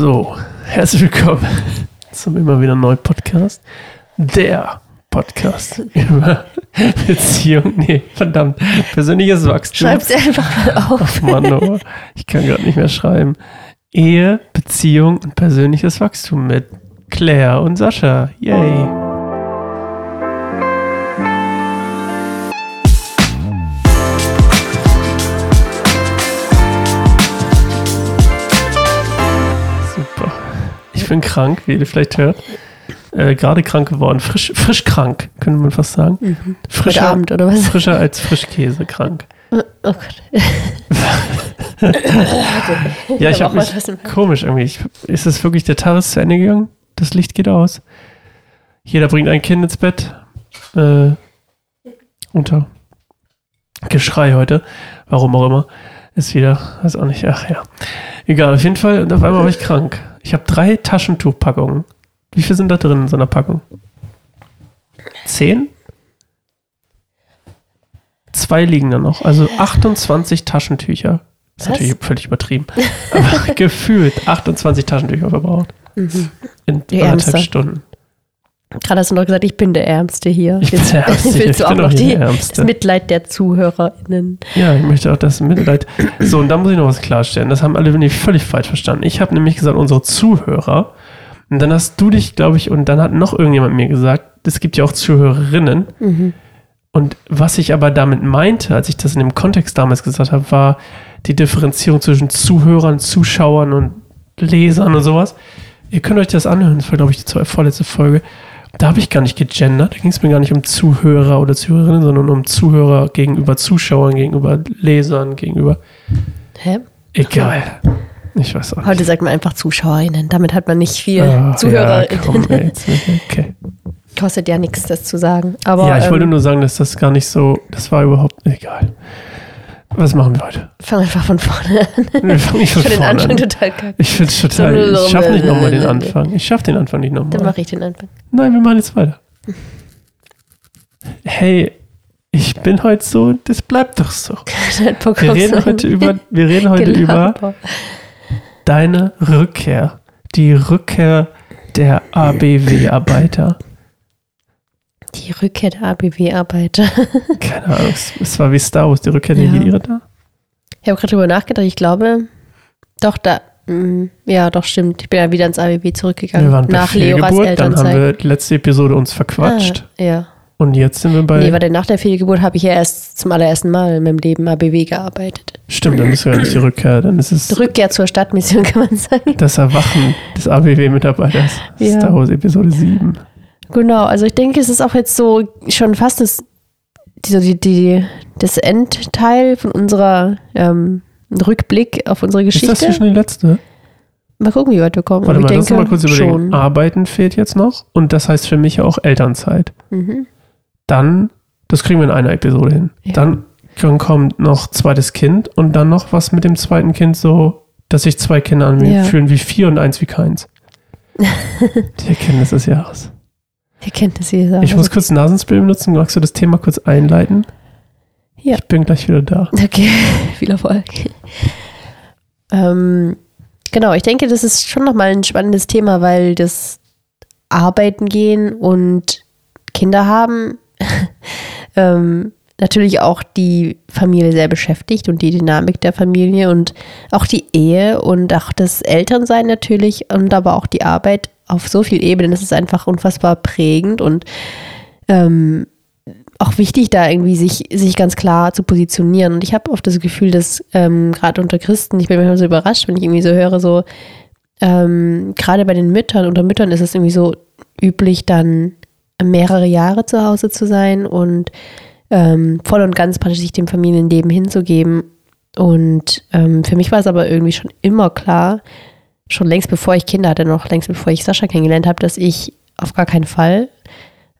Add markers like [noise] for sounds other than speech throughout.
So, herzlich willkommen [laughs] zum immer wieder neuen Podcast. Der Podcast [laughs] über Beziehung, nee, verdammt, persönliches Wachstum. Schreib's einfach mal [laughs] auf. Ach Mann, oh, ich kann gerade nicht mehr schreiben. Ehe, Beziehung und persönliches Wachstum mit Claire und Sascha. Yay. Bin krank, wie ihr vielleicht hört. Äh, Gerade krank geworden. Frisch, frisch krank, könnte man fast sagen. Heute Frischer, Abend oder was? frischer als Frischkäse krank. Oh Gott. Ja, ich [laughs] habe mich komisch irgendwie. Ich, ist es wirklich der Tag ist zu Ende gegangen? Das Licht geht aus. Jeder bringt ein Kind ins Bett. Äh, unter Geschrei heute. Warum auch immer. Ist wieder, weiß auch nicht. Ach ja. Egal, auf jeden Fall. Und auf einmal war ich krank. Ich habe drei Taschentuchpackungen. Wie viel sind da drin in so einer Packung? Zehn? Zwei liegen da noch. Also 28 Taschentücher. Das ist Was? natürlich völlig übertrieben. Aber [laughs] gefühlt 28 Taschentücher verbraucht. In Die anderthalb. Stunden. Gerade hast du noch gesagt, ich bin der Ärmste hier. Ich bin der Ärmste willst du Ich auch bin noch die, das Mitleid der ZuhörerInnen. Ja, ich möchte auch das Mitleid. So, und da muss ich noch was klarstellen. Das haben alle nämlich völlig falsch verstanden. Ich habe nämlich gesagt, unsere Zuhörer. Und dann hast du dich, glaube ich, und dann hat noch irgendjemand mir gesagt, es gibt ja auch Zuhörerinnen. Mhm. Und was ich aber damit meinte, als ich das in dem Kontext damals gesagt habe, war die Differenzierung zwischen Zuhörern, Zuschauern und Lesern und sowas. Ihr könnt euch das anhören, das war, glaube ich, die vorletzte Folge. Da habe ich gar nicht gegendert. Da ging es mir gar nicht um Zuhörer oder Zuhörerinnen, sondern um Zuhörer gegenüber Zuschauern, gegenüber Lesern, gegenüber. Hä? Egal. Ich weiß auch nicht. Heute sagt man einfach ZuschauerInnen. Damit hat man nicht viel. Ah, ZuhörerInnen. Ja, komm, ey, jetzt, [laughs] okay. Kostet ja nichts, das zu sagen. Aber ja, ich wollte ähm, nur sagen, dass das gar nicht so, das war überhaupt egal. Was machen wir heute? fang einfach von vorne an. [laughs] Von Ich finde den vorne Anfang an. total kacke. Ich finde total. Ich schaffe nicht nochmal den Anfang. Ich schaffe den Anfang nicht Dann nochmal. mache ich den Anfang. Nein, wir machen jetzt weiter. Hey, ich bin heute so, das bleibt doch so. [laughs] Wir reden heute über, wir reden heute über deine Rückkehr. Die Rückkehr der ABW-Arbeiter. Die Rückkehr der ABW-Arbeiter. [laughs] Keine Ahnung, es- war wie Star Wars, die Rückkehr der Ja. Jedi-Ritter. Ich habe gerade drüber nachgedacht. Ich glaube, doch, da. mh, Ja, doch, stimmt. Ich bin ja wieder ins ABW zurückgegangen. Wir waren bei nach Leoras Fehlgeburt, dann haben Elternzeit. wir die letzte Episode uns verquatscht. Ah, ja. Und jetzt sind wir bei. Nee, warte, nach der Fehlgeburt habe ich ja erst zum allerersten Mal in meinem Leben ABW gearbeitet. Stimmt, dann ist ja nicht die Rückkehr, dann ist es Rückkehr zur Stadtmission, [laughs] kann man sagen. das Erwachen des ABW-Mitarbeiters. Ja. Star Wars Episode 7. Genau, also ich denke, es ist auch jetzt so schon fast das, die, die, die, das Endteil von unserer ähm, Rückblick auf unsere Ist das Geschichte. hier schon die letzte? Mal gucken, wie weit wir kommen. Warte mal, ich lass denke mal kurz überlegen. schon. Arbeiten fehlt jetzt noch und das heißt für mich ja auch Elternzeit. Mhm. Dann, das kriegen wir in einer Episode hin. Ja. Dann, kommt noch zweites Kind und dann noch was mit dem zweiten Kind so, dass sich zwei Kinder an mir Ja. fühlen wie vier und eins wie keins. [laughs] die Erkenntnis des Jahres. Ihr kennt es jeder. Ich muss kurz Nasenspray benutzen. Magst du das Thema kurz einleiten? Ja. Ich bin gleich wieder da. Okay, [laughs] viel Erfolg. ähm, genau, ich denke, das ist schon nochmal ein spannendes Thema, weil das Arbeiten gehen und Kinder haben [laughs] ähm, natürlich auch die Familie sehr beschäftigt und die Dynamik der Familie und auch die Ehe und auch das Elternsein natürlich und aber auch die Arbeit auf so vielen Ebenen. Das ist einfach unfassbar prägend und ähm, auch wichtig, da irgendwie sich, sich ganz klar zu positionieren. Und ich habe oft das Gefühl, dass ähm, gerade unter Christen, ich bin manchmal so überrascht, wenn ich irgendwie so höre, so ähm, gerade bei den Müttern, unter Müttern ist es irgendwie so üblich, dann mehrere Jahre zu Hause zu sein und ähm, voll und ganz praktisch sich dem Familienleben hinzugeben. Und ähm, für mich war es aber irgendwie schon immer klar, schon längst bevor ich Kinder hatte, noch längst bevor ich Sascha kennengelernt habe, dass ich auf gar keinen Fall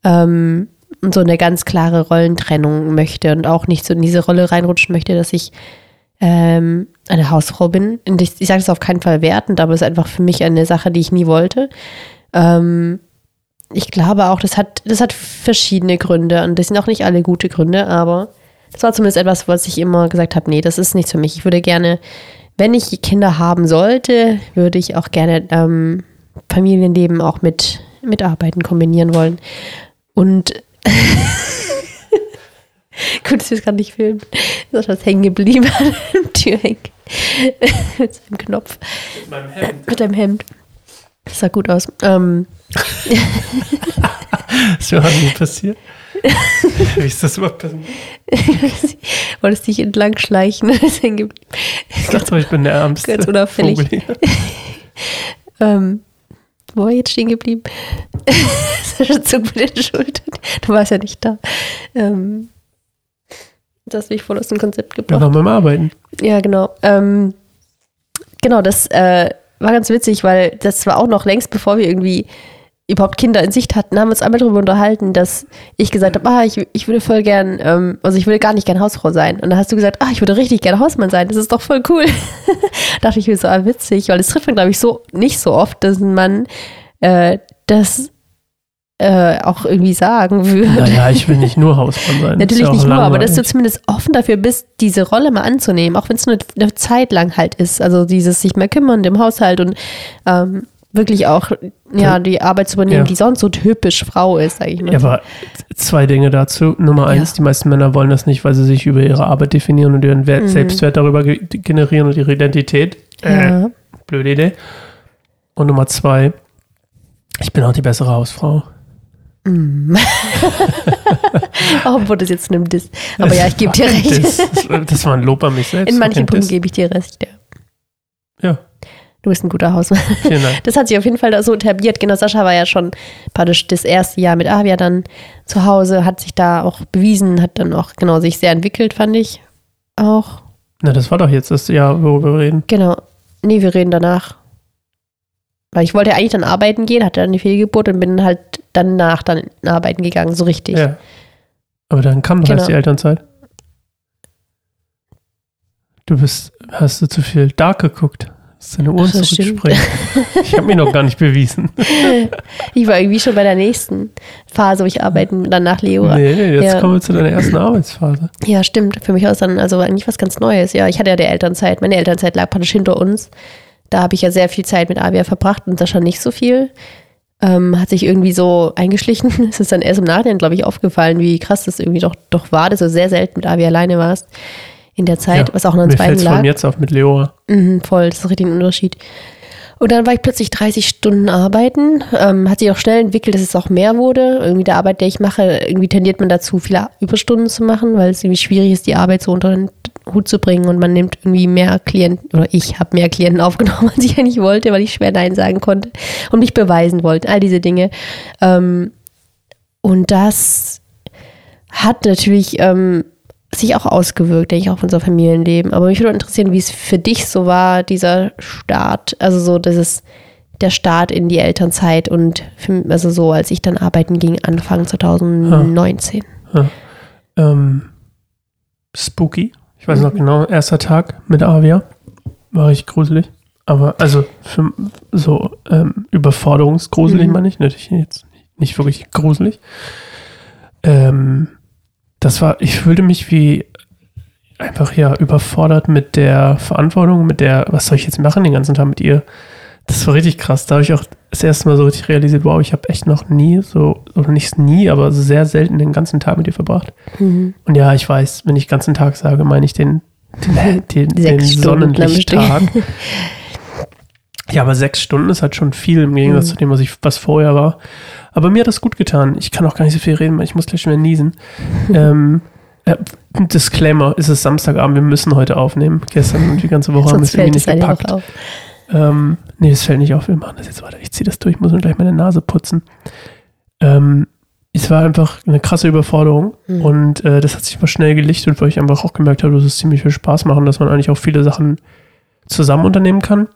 ähm, so eine ganz klare Rollentrennung möchte und auch nicht so in diese Rolle reinrutschen möchte, dass ich ähm, eine Hausfrau bin. Und ich, ich sage es auf keinen Fall wertend, aber es ist einfach für mich eine Sache, die ich nie wollte. Ähm, ich glaube auch, das hat, das hat verschiedene Gründe und das sind auch nicht alle gute Gründe, aber das war zumindest etwas, was ich immer gesagt habe, nee, das ist nichts für mich. Ich würde gerne wenn ich Kinder haben sollte, würde ich auch gerne ähm, Familienleben auch mit, mit Arbeiten kombinieren wollen. Und [laughs] gut, dass wir es gerade nicht filmen. Ist auch was hängen geblieben an der Türhängen. mit seinem Knopf. Mit meinem Hemd. Mit deinem Hemd. Das sah gut aus. Ähm, [laughs] Das wäre nie passiert. Wie ist das überhaupt passiert? wolltest dich entlang schleichen. Ich dachte, ich bin der ärmste Ganz unauffällig. [laughs] Ähm, wo war ich jetzt stehen geblieben? [laughs] Sascha zog mit den Schultern. Du warst ja nicht da. Ähm, das hast mich voll aus dem Konzept Wir gebracht. waren beim Arbeiten. Ja, genau. Ähm, genau, das äh, war ganz witzig, weil das war auch noch längst, bevor wir irgendwie überhaupt Kinder in Sicht hatten, haben wir uns einmal darüber unterhalten, dass ich gesagt habe, ah, ich, ich würde voll gern, ähm, also ich würde gar nicht gern Hausfrau sein. Und dann hast du gesagt, ah, ich würde richtig gern Hausmann sein. Das ist doch voll cool. [laughs] dachte ich mir so, ah, witzig, weil das trifft man, glaube ich, so nicht so oft, dass ein Mann äh, das äh, auch irgendwie sagen würde. Naja, ich will nicht nur Hausmann sein. [laughs] Natürlich ja nicht nur, aber dass du zumindest offen dafür bist, diese Rolle mal anzunehmen, auch wenn es nur eine Zeit lang halt ist. Also dieses sich mehr kümmern im Haushalt und ähm, wirklich auch ja, die Arbeit zu übernehmen, Ja. die sonst so typisch Frau ist, sage ich mal. Ja, aber zwei Dinge dazu. Nummer eins, Ja. die meisten Männer wollen das nicht, weil sie sich über ihre Arbeit definieren und ihren Wert, Mhm. Selbstwert darüber ge generieren und ihre Identität. Äh, blöde Idee. Und Nummer zwei, ich bin auch die bessere Hausfrau. [laughs] Obwohl das jetzt nimmt das. Aber ja, ich gebe dir recht. Das, das, das war ein Lob an mich selbst. In manchen Punkten das- gebe ich dir recht, ja. Ja, Du bist ein guter Hausmann. vielen Dank. [laughs] Das hat sich auf jeden Fall so etabliert. Genau, Sascha war ja schon praktisch das erste Jahr mit Avia dann zu Hause, hat sich da auch bewiesen, hat dann auch genau sich sehr entwickelt, fand ich auch. Na, das war doch jetzt das Jahr, worüber wir reden. Genau. Nee, wir reden danach. Weil ich wollte ja eigentlich dann arbeiten gehen, hatte dann die Fehlgeburt und bin halt danach dann arbeiten gegangen, so richtig. Ja. Aber dann kam doch Genau. erst die Elternzeit. Du bist, hast du zu viel Dark geguckt? Hast deine das stimmt. zurückspringen. [laughs] Ich habe mich noch gar nicht bewiesen. Ich war irgendwie schon bei der nächsten Phase, wo ich arbeiten dann nach Leo. Nee, jetzt Ja. kommen wir zu deiner ersten Arbeitsphase. Ja, stimmt. Für mich aus dann also eigentlich was ganz Neues. Ja, ich hatte ja die Elternzeit. Meine Elternzeit lag praktisch hinter uns. Da habe ich ja sehr viel Zeit mit Avia verbracht und Sascha nicht so viel. Ähm, hat sich irgendwie so eingeschlichen. [laughs] Es ist dann erst im Nachhinein, glaube ich, aufgefallen, wie krass das irgendwie doch, doch war, dass du sehr selten mit Avia alleine warst in der Zeit, Ja, was auch an uns beiden lag. von jetzt auf mit Leora. Mhm, voll, das ist richtig ein Unterschied. Und dann war ich plötzlich 30 Stunden arbeiten. Ähm, hat sich auch schnell entwickelt, dass es auch mehr wurde. Irgendwie der Arbeit, der ich mache, irgendwie tendiert man dazu, viele Überstunden zu machen, weil es irgendwie schwierig ist, die Arbeit so unter den Hut zu bringen und man nimmt irgendwie mehr Klienten, oder ich habe mehr Klienten [laughs] aufgenommen, als ich eigentlich wollte, weil ich schwer Nein sagen konnte und mich beweisen wollte, all diese Dinge. Ähm, und das hat natürlich ähm, sich auch ausgewirkt, denke ich, auf unser Familienleben. Aber mich würde interessieren, wie es für dich so war, dieser Start, also so dieses, der Start in die Elternzeit und für, also so, als ich dann arbeiten ging, Anfang 2019. Ähm, spooky. Ich weiß noch genau, erster Tag mit Avia. War richtig gruselig. Aber, also, für, so, ähm, überforderungsgruselig Mhm. meine ich. Natürlich jetzt nicht wirklich gruselig. Ähm, das war, ich fühlte mich wie einfach ja überfordert mit der Verantwortung, mit der, was soll ich jetzt machen den ganzen Tag mit ihr? Das war richtig krass. Da habe ich auch das erste Mal so richtig realisiert, wow, ich habe echt noch nie so, oder nicht nie, aber sehr selten den ganzen Tag mit ihr verbracht. Mhm. Und ja, ich weiß, wenn ich ganzen Tag sage, meine ich den, den, [laughs] den, den Sonnenlichttag. [laughs] Ja, aber sechs Stunden ist halt schon viel im Gegensatz Mhm. zu dem, was ich, was vorher war. Aber mir hat das gut getan. Ich kann auch gar nicht so viel reden, weil ich muss gleich schon wieder niesen. [laughs] ähm, äh, Disclaimer, es ist Samstagabend, wir müssen heute aufnehmen. Gestern und die ganze Woche haben wir es irgendwie nicht gepackt. Ähm, nee, es fällt nicht auf. Wir machen das jetzt weiter. Ich ziehe das durch. Ich muss mir gleich meine Nase putzen. Ähm, es war einfach eine krasse Überforderung Mhm. und äh, das hat sich aber schnell gelichtet, weil ich einfach auch gemerkt habe, dass es ziemlich viel Spaß machen, dass man eigentlich auch viele Sachen zusammen unternehmen kann.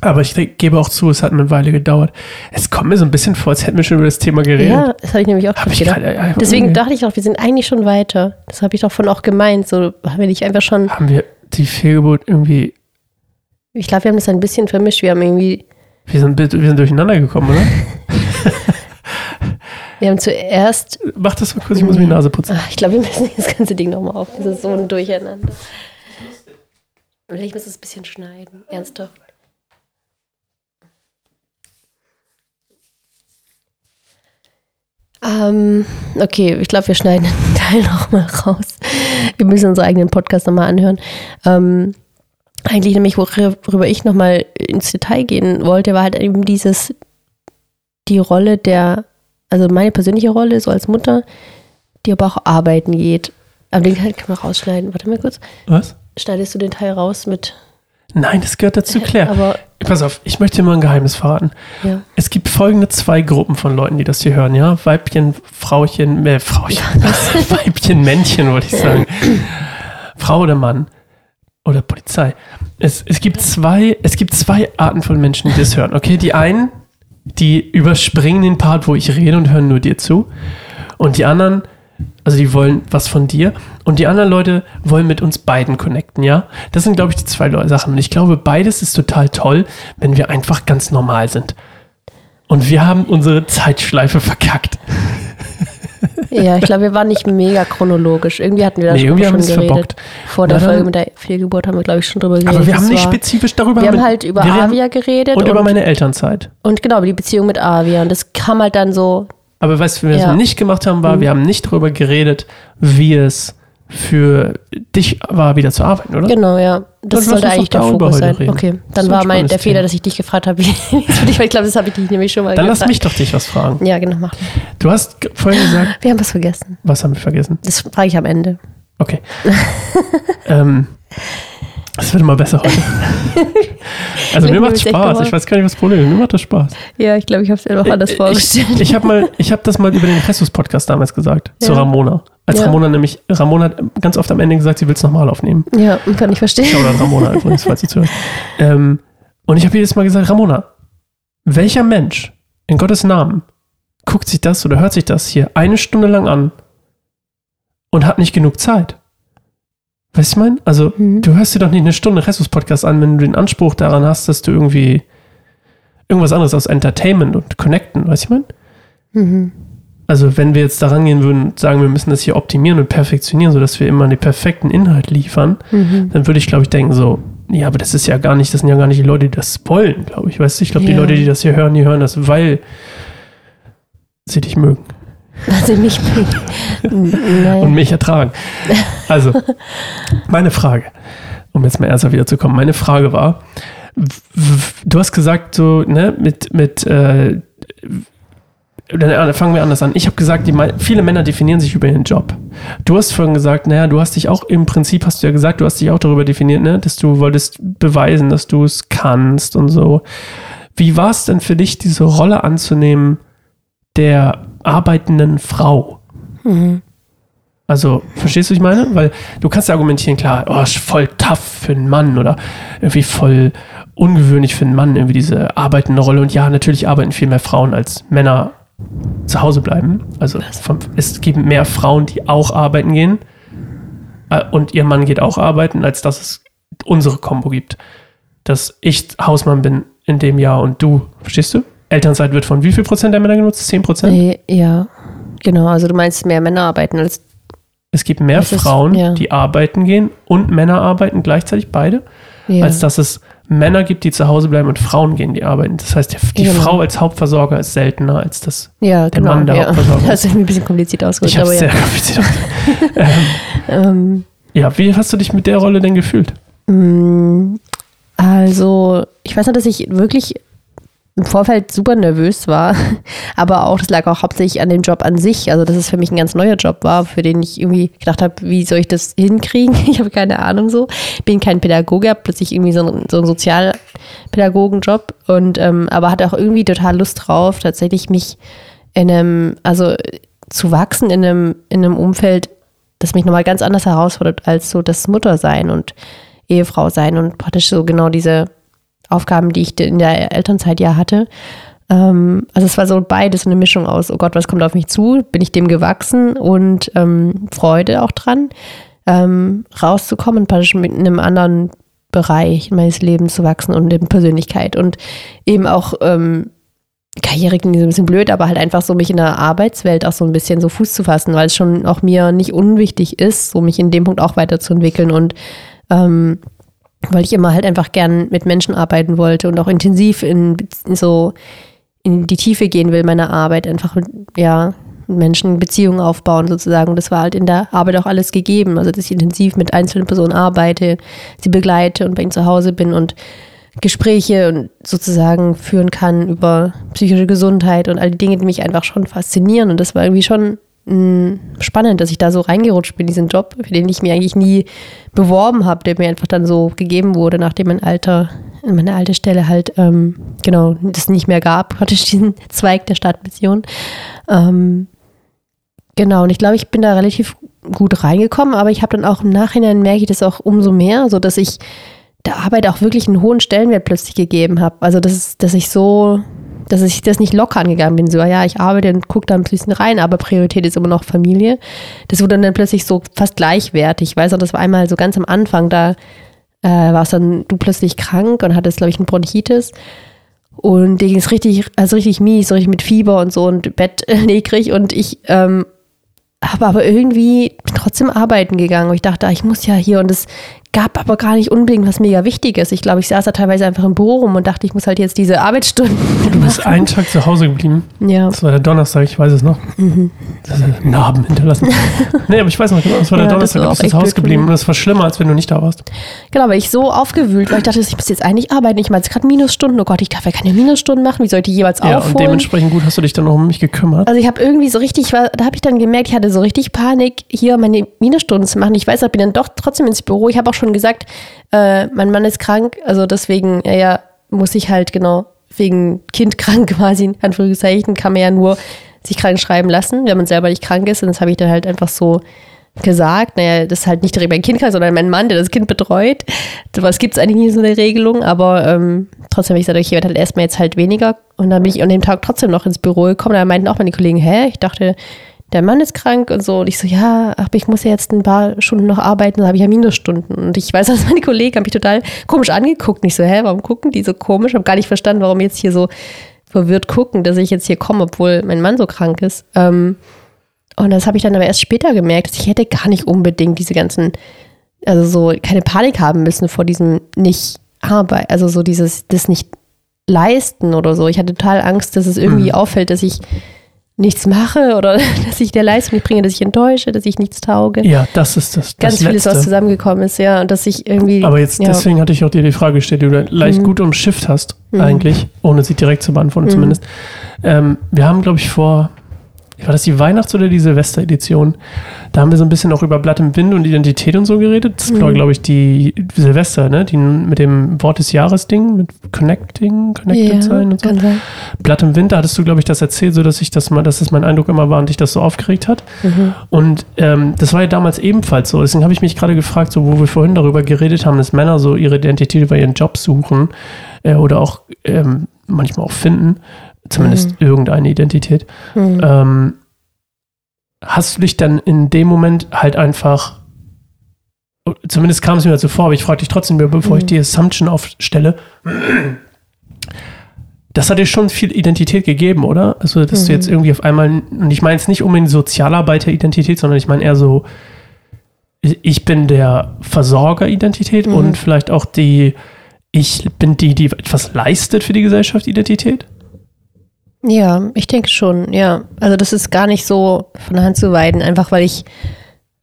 Aber ich gebe auch zu, es hat eine Weile gedauert. Es kommt mir so ein bisschen vor, als hätten wir schon über das Thema geredet. Ja, das habe ich nämlich auch Hab gedacht. gerade, ja, Deswegen irgendwie- dachte ich auch, wir sind eigentlich schon weiter. Das habe ich doch von auch gemeint. So, wenn ich einfach schon, haben wir die Fehlgeburt irgendwie, ich glaube, wir haben das ein bisschen vermischt. Wir haben irgendwie, wir sind, wir sind durcheinander gekommen, oder? [laughs] wir haben zuerst, Mach das mal kurz, ich muss mir die Nase putzen. ach, ich glaube, wir müssen [laughs] das ganze Ding nochmal auf. Das ist so ein Durcheinander. Ich muss es ein bisschen schneiden, ernsthaft. Ähm, okay, ich glaube, wir schneiden den [laughs] Teil nochmal raus. Wir müssen unseren eigenen Podcast nochmal anhören. Ähm, eigentlich nämlich, worüber ich nochmal ins Detail gehen wollte, war halt eben dieses, die Rolle der, also meine persönliche Rolle so als Mutter, die aber auch arbeiten geht. Aber den kann man rausschneiden. Warte mal kurz. Was? Schneidest du den Teil raus mit. Nein, das gehört dazu, Claire. Aber Pass auf, ich möchte dir mal ein Geheimnis verraten. ja. Es gibt folgende zwei Gruppen von Leuten, die das hier hören, ja? Weibchen, Frauchen, äh, Frauchen, [laughs] Weibchen, Männchen, wollte ich sagen. [laughs] Frau oder Mann oder Polizei. Es, es, gibt zwei, es gibt zwei Arten von Menschen, die das hören, okay? Die einen, die überspringen den Part, wo ich rede und hören nur dir zu. Und die anderen, also die wollen was von dir. Und die anderen Leute wollen mit uns beiden connecten, ja? Das sind, glaube ich, die zwei Sachen. Und ich glaube, beides ist total toll, wenn wir einfach ganz normal sind. Und wir haben unsere Zeitschleife verkackt. ja, ich glaube, wir waren nicht mega chronologisch. Irgendwie hatten wir da Nee, schon, schon geredet. verbockt. Vor der Na Folge mit der Fehlgeburt haben wir, glaube ich, schon drüber geredet. Aber wir Das haben nicht spezifisch darüber Wir haben halt über Avia geredet und, über meine Elternzeit. und genau, über die Beziehung mit Avia. Und das kam halt dann so, Aber weißt du, was Ja. Mhm. wir nicht gemacht haben, war, wir haben nicht darüber geredet, wie es für dich war, wieder zu arbeiten, oder? genau, ja. Dann Das lass sollte eigentlich der Fokus sein. reden. Okay, dann war ein mein, der Fehler, dass ich dich gefragt habe, [laughs] wie es für dich war. Ich glaube, das habe ich dich nämlich schon mal Dann lass gefragt. mich doch dich was fragen. Ja, genau, mach. Du hast vorhin gesagt, Wir haben was vergessen. was haben wir vergessen? Das frage ich am Ende. Okay. [laughs] ähm, das wird immer besser heute. [laughs] also mir macht Spaß. Ich weiß gar nicht, was das Problem ist. Mir macht das Spaß. Ja, ich glaube, ich habe es mir noch anders vorgestellt. Ich, ich habe habe das mal über den Jesus-Podcast damals gesagt, zu Ja. Ramona. Als Ja. Ramona nämlich, Ramona hat ganz oft am Ende gesagt, sie will es nochmal aufnehmen. ja, kann ich verstehen. Schau an Ramona übrigens, falls sie zuhört. Ähm, und ich habe jedes Mal gesagt, Ramona, welcher Mensch in Gottes Namen guckt sich das oder hört sich das hier eine Stunde lang an und hat nicht genug Zeit? Weißt du, ich meine? Also, Mhm. du hörst dir doch nicht eine Stunde Ressus-Podcast an, wenn du den Anspruch daran hast, dass du irgendwie irgendwas anderes aus Entertainment und Connecten, weißt du, ich meine? Mhm. Also, wenn wir jetzt daran gehen würden und sagen, wir müssen das hier optimieren und perfektionieren, sodass wir immer den perfekten Inhalt liefern, Mhm. dann würde ich, glaube ich, denken so, ja, aber das ist ja gar nicht, das sind ja gar nicht die Leute, die das wollen, glaube ich. Weißt du, ich glaube, die Ja. Leute, die das hier hören, die hören das, weil sie dich mögen Also nicht Nein. und mich ertragen. Also, meine Frage, um jetzt mal ernsthaft wieder zu kommen, meine Frage war, du hast gesagt, so, ne, mit, mit, äh, dann fangen wir anders an. Ich habe gesagt, die, viele Männer definieren sich über ihren Job. Du hast vorhin gesagt, naja, du hast dich auch, im Prinzip hast du ja gesagt, du hast dich auch darüber definiert, ne, dass du wolltest beweisen, dass du es kannst und so. Wie war es denn für dich, diese Rolle anzunehmen der arbeitenden Frau? Mhm. Also, verstehst du, was ich meine? Weil du kannst ja argumentieren, klar, oh, ist voll tough für einen Mann oder irgendwie voll ungewöhnlich für einen Mann, irgendwie diese arbeitende Rolle. Und ja, natürlich arbeiten viel mehr Frauen als Männer zu Hause bleiben. Also vom, es gibt mehr Frauen, die auch arbeiten gehen äh, und ihr Mann geht auch arbeiten, als dass es unsere Kombo gibt. Dass ich Hausmann bin in dem Jahr und du, verstehst du? Elternzeit wird von wie viel Prozent der Männer genutzt? 10 Prozent? Ja, genau. Also du meinst mehr Männer arbeiten als Es gibt mehr ist- Frauen, ja. die arbeiten gehen und Männer arbeiten gleichzeitig beide, ja. als dass es Männer gibt, die zu Hause bleiben und Frauen gehen, die arbeiten. Das heißt, die, die Genau. Frau als Hauptversorger ist seltener als das. ja, der genau. Mann der ja. Hauptversorger. [laughs] Das ist ein bisschen kompliziert ausgedrückt, Ich habe aber es sehr ja. kompliziert. [laughs] ähm, Ähm, ja, wie hast du dich mit der Rolle denn gefühlt? Mm, Also, ich weiß noch, dass ich wirklich im Vorfeld super nervös war, [laughs] aber auch, das lag auch hauptsächlich an dem Job an sich, also dass es für mich ein ganz neuer Job war, für den ich irgendwie gedacht habe, wie soll ich das hinkriegen? [laughs] Ich habe keine Ahnung so, bin kein Pädagoge, habe plötzlich irgendwie so einen, so einen Sozialpädagogenjob und ähm, aber hatte auch irgendwie total Lust drauf, tatsächlich mich in einem, also zu wachsen in einem, in einem Umfeld, das mich nochmal ganz anders herausfordert als so das Muttersein und Ehefrau sein und praktisch so genau diese Aufgaben, die ich in der Elternzeit ja hatte. Ähm, also es war so beides, eine Mischung aus, oh Gott, was kommt auf mich zu? Bin ich dem gewachsen und ähm, Freude auch dran, ähm, rauszukommen, praktisch mit einem anderen Bereich meines Lebens zu wachsen und in Persönlichkeit und eben auch ähm, Karriere klingt so ein bisschen blöd, aber halt einfach so mich in der Arbeitswelt auch so ein bisschen so Fuß zu fassen, weil es schon auch mir nicht unwichtig ist, so mich in dem Punkt auch weiterzuentwickeln und ähm, weil ich immer halt einfach gern mit Menschen arbeiten wollte und auch intensiv in, in so in die Tiefe gehen will meiner Arbeit, einfach mit, ja, mit Menschen Beziehungen aufbauen sozusagen. Und das war halt in der Arbeit auch alles gegeben. Also dass ich intensiv mit einzelnen Personen arbeite, sie begleite und bei ihnen zu Hause bin und Gespräche und sozusagen führen kann über psychische Gesundheit und all die Dinge, die mich einfach schon faszinieren. Und das war irgendwie schon mh, spannend, dass ich da so reingerutscht bin, diesen Job, für den ich mir eigentlich nie beworben habe, der mir einfach dann so gegeben wurde, nachdem mein Alter, meine alte Stelle halt, ähm, genau, das nicht mehr gab, [laughs] praktisch diesen Zweig der Stadtmission. Ähm, genau, und ich glaube, ich bin da relativ gut reingekommen, aber ich habe dann auch im Nachhinein merke ich das auch umso mehr, so dass ich der Arbeit auch wirklich einen hohen Stellenwert plötzlich gegeben habe. Also das dass ich so, dass ich das nicht locker angegangen bin, so ja, ich arbeite und gucke da ein bisschen rein, aber Priorität ist immer noch Familie. Das wurde dann plötzlich so fast gleichwertig. Ich weiß auch, das war einmal so ganz am Anfang, da äh, warst dann du plötzlich krank und hattest, glaube ich, einen Bronchitis. Und dir ging es richtig, also richtig mies, so richtig mit Fieber und so und bettlägerig. [laughs] Und ich ähm, habe aber irgendwie trotzdem arbeiten gegangen. Und ich dachte, ah, ich muss ja hier und es gab aber gar nicht unbedingt was mega Wichtiges. Ich glaube, ich saß da teilweise einfach im Büro rum und dachte, ich muss halt jetzt diese Arbeitsstunden. Du bist machen. einen Tag zu Hause geblieben. Ja. Das war der Donnerstag, ich weiß es noch. Mhm. Das ist Narben hinterlassen. [laughs] nee, aber ich weiß noch genau, das war der ja, Donnerstag, du bist zu Hause geblieben. Und das war schlimmer, als wenn du nicht da warst. Genau, weil ich so aufgewühlt war. Ich dachte, ich muss jetzt eigentlich arbeiten. Ich meine, es gerade Minusstunden. Oh Gott, ich darf ja keine Minusstunden machen. Wie soll ich die jeweils ja, aufholen? Und dementsprechend gut hast du dich dann auch um mich gekümmert. Also ich habe irgendwie so richtig, da habe ich dann gemerkt, ich hatte so richtig Panik, hier meine Minusstunden zu machen. Ich weiß, ich bin dann doch trotzdem ins Büro. Ich habe auch schon gesagt, äh, mein Mann ist krank, also deswegen, ja, ja, muss ich halt genau wegen Kind [laughs] krank quasi, in Anführungszeichen, kann man ja nur sich krank schreiben lassen, wenn man selber nicht krank ist. Und das habe ich dann halt einfach so gesagt. Naja, das ist halt nicht direkt mein Kind krank, sondern mein Mann, der das Kind betreut. Was gibt es eigentlich nie so eine Regelung, aber ähm, trotzdem habe ich gesagt, ich werde halt erstmal jetzt halt weniger. Und dann bin ich an dem Tag trotzdem noch ins Büro gekommen. Da meinten auch meine Kollegen, hä? Ich dachte, der Mann ist krank und so. Und ich so, ja, aber ich muss ja jetzt ein paar Stunden noch arbeiten, da habe ich ja Minusstunden. Und ich weiß, [laughs] dass meine Kollegen haben mich total komisch angeguckt. Und ich so, hä, warum gucken die so komisch? Ich habe gar nicht verstanden, warum jetzt hier so verwirrt gucken, dass ich jetzt hier komme, obwohl mein Mann so krank ist. Ähm, und das habe ich dann aber erst später gemerkt, dass ich hätte gar nicht unbedingt diese ganzen, also so keine Panik haben müssen vor diesem nicht Arbeit, also so dieses, das nicht leisten oder so. Ich hatte total Angst, dass es irgendwie mhm. auffällt, dass ich nichts mache oder [laughs] dass ich der Leistung nicht bringe, dass ich enttäusche, dass ich nichts tauge. Ja, das ist das. das Ganz Letzte. vieles, was zusammengekommen ist, ja. Und dass ich irgendwie. Aber jetzt, ja. deswegen hatte ich auch dir die Frage gestellt, die du leicht mhm. gut umschifft hast, mhm. eigentlich, ohne sie direkt zu beantworten mhm. zumindest. Ähm, wir haben, glaube ich, vor war das die Weihnachts- oder die Silvester-Edition? Da haben wir so ein bisschen auch über Blatt im Wind und Identität und so geredet. Das mhm. war, glaube ich, die Silvester, ne? Die mit dem Wort des Jahres-Ding, mit Connecting, Connected ja, sein und so. Sein. Blatt im Wind, da hattest du, glaube ich, das erzählt, so dass ich das mal, dass das mein Eindruck immer war und dich das so aufgeregt hat. Mhm. Und ähm, das war ja damals ebenfalls so. Deswegen habe ich mich gerade gefragt, so wo wir vorhin darüber geredet haben, dass Männer so ihre Identität über ihren Job suchen äh, oder auch ähm, manchmal auch finden zumindest mhm. irgendeine Identität. Mhm. Ähm, hast du dich dann in dem Moment halt einfach, zumindest kam es mir so vor, aber ich frage dich trotzdem, bevor mhm. ich die Assumption aufstelle, das hat dir schon viel Identität gegeben, oder? Also, dass du jetzt mhm. irgendwie auf einmal, und ich meine jetzt nicht unbedingt Sozialarbeiter-Identität, sondern ich meine eher so, ich bin der Versorger-Identität mhm. und vielleicht auch die, ich bin die, die etwas leistet für die Gesellschaft, Identität? Ja, ich denke schon, ja. Also das ist gar nicht so von der Hand zu weiden, einfach weil ich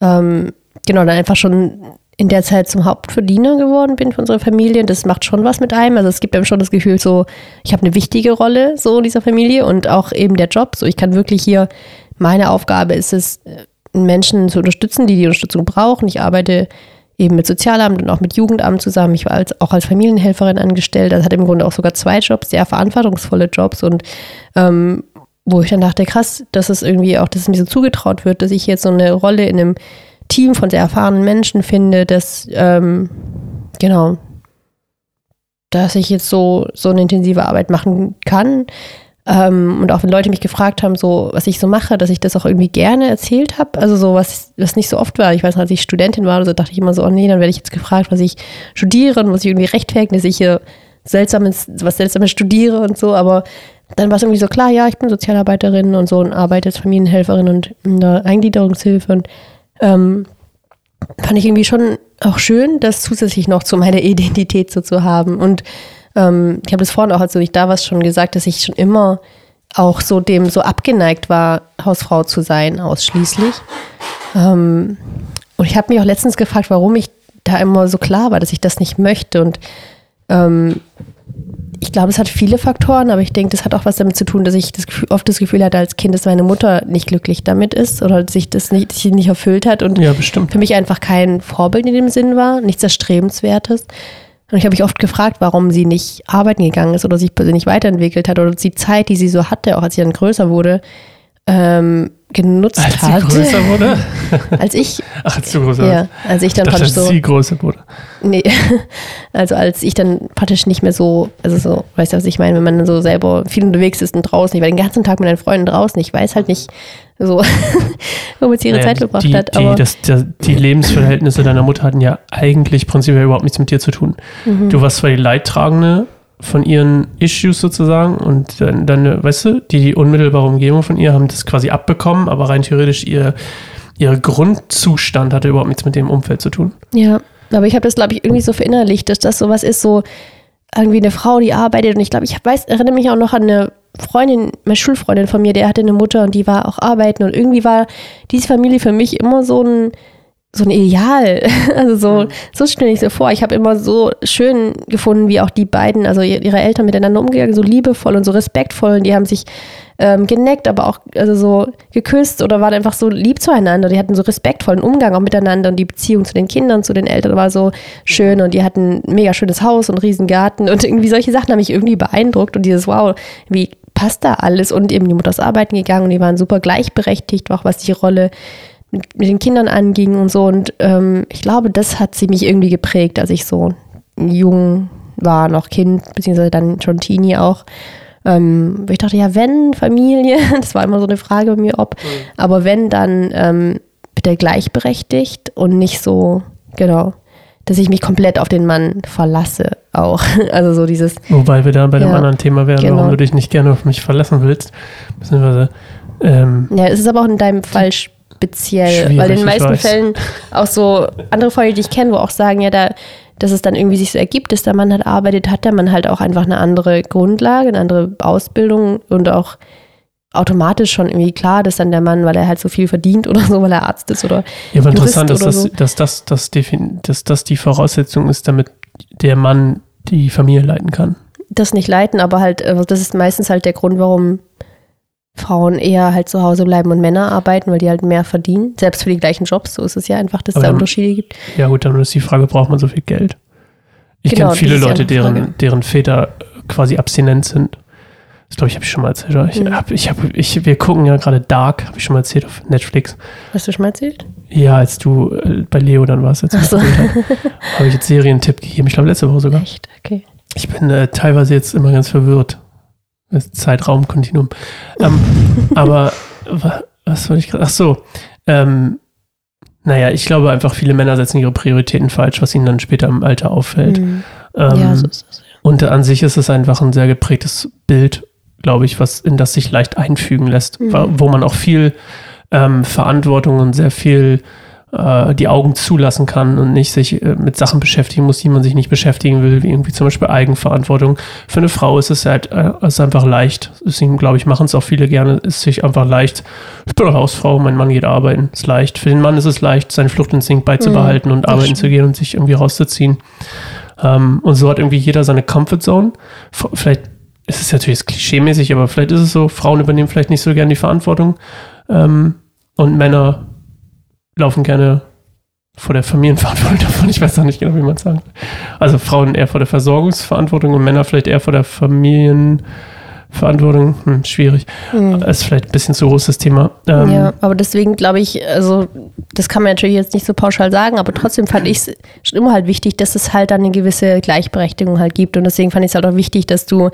ähm, genau dann einfach schon in der Zeit zum Hauptverdiener geworden bin für unsere Familie. Das macht schon was mit einem. Also es gibt einem schon das Gefühl, so, ich habe eine wichtige Rolle so in dieser Familie und auch eben der Job. So, ich kann wirklich hier, meine Aufgabe ist es, Menschen zu unterstützen, die die Unterstützung brauchen. Ich arbeite eben mit Sozialamt und auch mit Jugendamt zusammen. Ich war als, auch als Familienhelferin angestellt. Also hatte im Grunde auch sogar zwei Jobs, sehr verantwortungsvolle Jobs und ähm, wo ich dann dachte, krass, dass es irgendwie auch, dass es mir so zugetraut wird, dass ich jetzt so eine Rolle in einem Team von sehr erfahrenen Menschen finde, dass ähm, genau, dass ich jetzt so so eine intensive Arbeit machen kann. Ähm, und auch wenn Leute mich gefragt haben, so was ich so mache, dass ich das auch irgendwie gerne erzählt habe. Also so was, was nicht so oft war. Ich weiß noch, als ich Studentin war, so dachte ich immer so, oh nee, dann werde ich jetzt gefragt, was ich studiere und muss ich irgendwie rechtfertigen, dass ich hier seltsames, was seltsames studiere und so. Aber dann war es irgendwie so klar, ja, ich bin Sozialarbeiterin und so und arbeite als Familienhelferin und in der Eingliederungshilfe und ähm, fand ich irgendwie schon auch schön, das zusätzlich noch zu meiner [laughs] Identität so zu haben. Und ähm, ich habe das vorhin auch, als ich da war, schon gesagt, dass ich schon immer auch so dem so abgeneigt war, Hausfrau zu sein, ausschließlich. Ähm, und ich habe mich auch letztens gefragt, warum ich da immer so klar war, dass ich das nicht möchte. Und ähm, ich glaube, es hat viele Faktoren, aber ich denke, das hat auch was damit zu tun, dass ich das Gefühl, oft das Gefühl hatte als Kind, dass meine Mutter nicht glücklich damit ist oder sich das nicht, sich nicht erfüllt hat und Ja, für mich einfach kein Vorbild in dem Sinn war, nichts Erstrebenswertes. Und ich habe mich oft gefragt, warum sie nicht arbeiten gegangen ist oder sich persönlich weiterentwickelt hat oder die Zeit, die sie so hatte, auch als sie dann größer wurde, ähm, genutzt Als sie hat. größer wurde? [laughs] Als ich, Ach, als du größer ja, als ich dann Ich dachte, praktisch als so, sie größer wurde. nee, [laughs] also als ich dann praktisch nicht mehr so, also so, weißt du, was ich meine, wenn man so selber viel unterwegs ist und draußen, ich war den ganzen Tag mit meinen Freunden draußen, ich weiß halt nicht so, [laughs] womit sie ihre Naja, Zeit verbracht die, hat, die, aber das, das, die Lebensverhältnisse deiner Mutter hatten ja eigentlich prinzipiell überhaupt nichts mit dir zu tun. Mhm. Du warst zwar die Leidtragende von ihren Issues sozusagen und dann, dann, weißt du, die, die unmittelbare Umgebung von ihr haben das quasi abbekommen, aber rein theoretisch ihr, ihr Grundzustand hatte überhaupt nichts mit dem Umfeld zu tun. Ja, aber ich habe das, glaube ich, irgendwie so verinnerlicht, dass das sowas ist, so irgendwie eine Frau, die arbeitet. Und ich glaube, ich weiß, erinnere mich auch noch an eine Freundin, eine Schulfreundin von mir, der hatte eine Mutter und die war auch arbeiten. Und irgendwie war diese Familie für mich immer so ein, so ein Ideal. [laughs] Also so, so stelle ich so vor. Ich habe immer so schön gefunden, wie auch die beiden, also ihre Eltern miteinander umgegangen, so liebevoll und so respektvoll. Und die haben sich ähm, geneckt, aber auch also so geküsst oder waren einfach so lieb zueinander. Die hatten so respektvollen Umgang auch miteinander und die Beziehung zu den Kindern, zu den Eltern war so schön und die hatten ein mega schönes Haus und einen riesen Garten und irgendwie solche Sachen haben mich irgendwie beeindruckt und dieses Wow, wie passt da alles und eben die Mutter ist arbeiten gegangen und die waren super gleichberechtigt, auch was die Rolle mit, mit den Kindern anging und so und ähm, ich glaube, das hat sie mich irgendwie geprägt, als ich so jung war, noch Kind, beziehungsweise dann schon Teenie auch. Ähm, ich dachte, ja, wenn Familie, [laughs] das war immer so eine Frage bei mir, ob, aber wenn, dann ähm, bitte gleichberechtigt und nicht so, genau, dass ich mich komplett auf den Mann verlasse auch. [laughs] Also so dieses, Wobei wir da bei dem Ja, anderen Thema wären, genau. warum du dich nicht gerne auf mich verlassen willst. Beziehungsweise, ähm, ja, es ist aber auch in deinem Fall speziell, Schwierig, weil in den meisten. Fällen auch so andere Freunde, die ich kenne, wo auch sagen, ja, da, dass es dann irgendwie sich so ergibt, dass der Mann halt arbeitet, hat der Mann halt auch einfach eine andere Grundlage, eine andere Ausbildung und auch automatisch schon irgendwie klar, dass dann der Mann, weil er halt so viel verdient oder so, weil er Arzt ist oder ja, aber Jurist interessant dass, so. dass, das, dass, dass das die Voraussetzung ist, damit der Mann die Familie leiten kann. das nicht leiten, aber halt, also das ist meistens halt der Grund, warum Frauen eher halt zu Hause bleiben und Männer arbeiten, weil die halt mehr verdienen. Selbst für die gleichen Jobs, so ist es ja einfach, dass es da Unterschiede gibt. Ja, gut, dann ist die Frage, braucht man so viel Geld? Ich Genau, kenne viele Leute, deren, deren Väter quasi abstinent sind. Das glaube ich, habe ich schon mal erzählt. Ich, Mhm. hab, ich hab, ich, wir gucken ja gerade Dark, habe ich schon mal erzählt auf Netflix. Hast du schon mal erzählt? Ja, als du äh, bei Leo dann warst, als so. habe [laughs] ich jetzt Serientipp gegeben. Ich glaube, letzte Woche sogar. Echt? Okay. Ich bin äh, teilweise jetzt immer ganz verwirrt. Das Zeitraumkontinuum. Ähm, [laughs] aber wa- was wollte ich gerade? Ach so. Ähm, naja, ich glaube einfach, viele Männer setzen ihre Prioritäten falsch, was ihnen dann später im Alter auffällt. Mhm. Ähm, ja, so ist es. Und an sich ist es einfach ein sehr geprägtes Bild, glaube ich, was in das sich leicht einfügen lässt, Mhm. wo man auch viel ähm, Verantwortung und sehr viel äh, die Augen zulassen kann und nicht sich äh, mit Sachen beschäftigen muss, die man sich nicht beschäftigen will, wie irgendwie zum Beispiel Eigenverantwortung. Für eine Frau ist es halt äh, ist einfach leicht. Deswegen glaube ich, machen es auch viele gerne. Es ist sich einfach leicht. Ich bin eine Hausfrau, mein Mann geht arbeiten. Ist leicht. Für den Mann ist es leicht, seinen Fluchtinstinkt beizubehalten und das arbeiten stimmt. zu gehen und sich irgendwie rauszuziehen. Ähm, und so hat irgendwie jeder seine Comfortzone. Vielleicht ist es natürlich klischeemäßig, aber vielleicht ist es so, Frauen übernehmen vielleicht nicht so gerne die Verantwortung ähm, und Männer laufen gerne vor der Familienverantwortung [laughs] davon. Ich weiß auch nicht genau, wie man es will. Also Frauen eher vor der Versorgungsverantwortung und Männer vielleicht eher vor der Familienverantwortung. Hm, schwierig. Das ist vielleicht ein bisschen zu großes Thema. Ähm, ja, aber deswegen glaube ich, also das kann man natürlich jetzt nicht so pauschal sagen, aber trotzdem fand ich es schon immer halt wichtig, dass es halt dann eine gewisse Gleichberechtigung halt gibt. Und deswegen fand ich es halt auch wichtig, dass du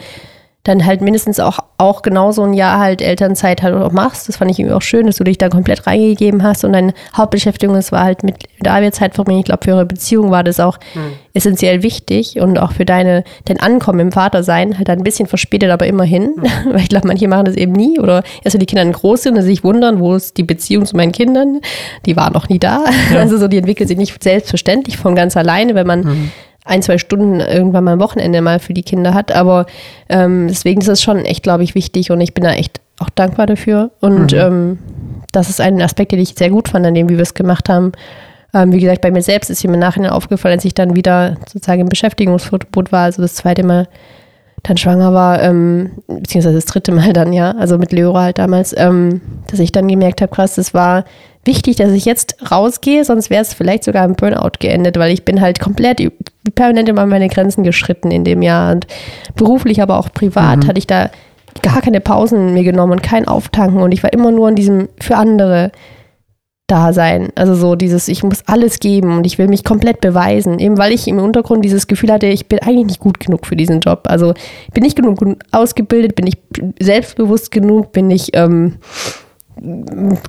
dann halt mindestens auch, auch genauso ein Jahr halt Elternzeit halt auch machst. Das fand ich irgendwie auch schön, dass du dich da komplett reingegeben hast und deine Hauptbeschäftigung, das war halt mit der Arbeitszeit verbringen. Ich glaube, für eure Beziehung war das auch mhm. essentiell wichtig und auch für deine, dein Ankommen im Vatersein, halt ein bisschen verspätet, aber immerhin. Mhm. [laughs] Weil ich glaube, manche machen das eben nie oder erst wenn die Kinder groß sind und sich wundern, wo ist die Beziehung zu meinen Kindern, die war noch nie da. Ja. [laughs] Also so, die entwickelt sich nicht selbstverständlich von ganz alleine, wenn man mhm ein, zwei Stunden irgendwann mal am Wochenende mal für die Kinder hat. Aber ähm, deswegen ist es schon echt, glaube ich, wichtig und ich bin da echt auch dankbar dafür. Und mhm. ähm, das ist ein Aspekt, den ich sehr gut fand, an dem, wie wir es gemacht haben. Ähm, wie gesagt, bei mir selbst ist mir im Nachhinein aufgefallen, als ich dann wieder sozusagen im Beschäftigungsverbot war, also das zweite Mal dann schwanger war, ähm, beziehungsweise das dritte Mal dann, ja, also mit Leora halt damals, ähm, dass ich dann gemerkt habe, krass, das war wichtig, dass ich jetzt rausgehe, sonst wäre es vielleicht sogar im Burnout geendet, weil ich bin halt komplett permanent immer meine Grenzen geschritten in dem Jahr und beruflich, aber auch privat mhm. hatte ich da gar keine Pausen mir genommen und kein Auftanken und ich war immer nur in diesem für andere da sein. Also so dieses, ich muss alles geben und ich will mich komplett beweisen, eben weil ich im Untergrund dieses Gefühl hatte, ich bin eigentlich nicht gut genug für diesen Job. Also bin ich genug ausgebildet, bin ich selbstbewusst genug, bin ich ähm,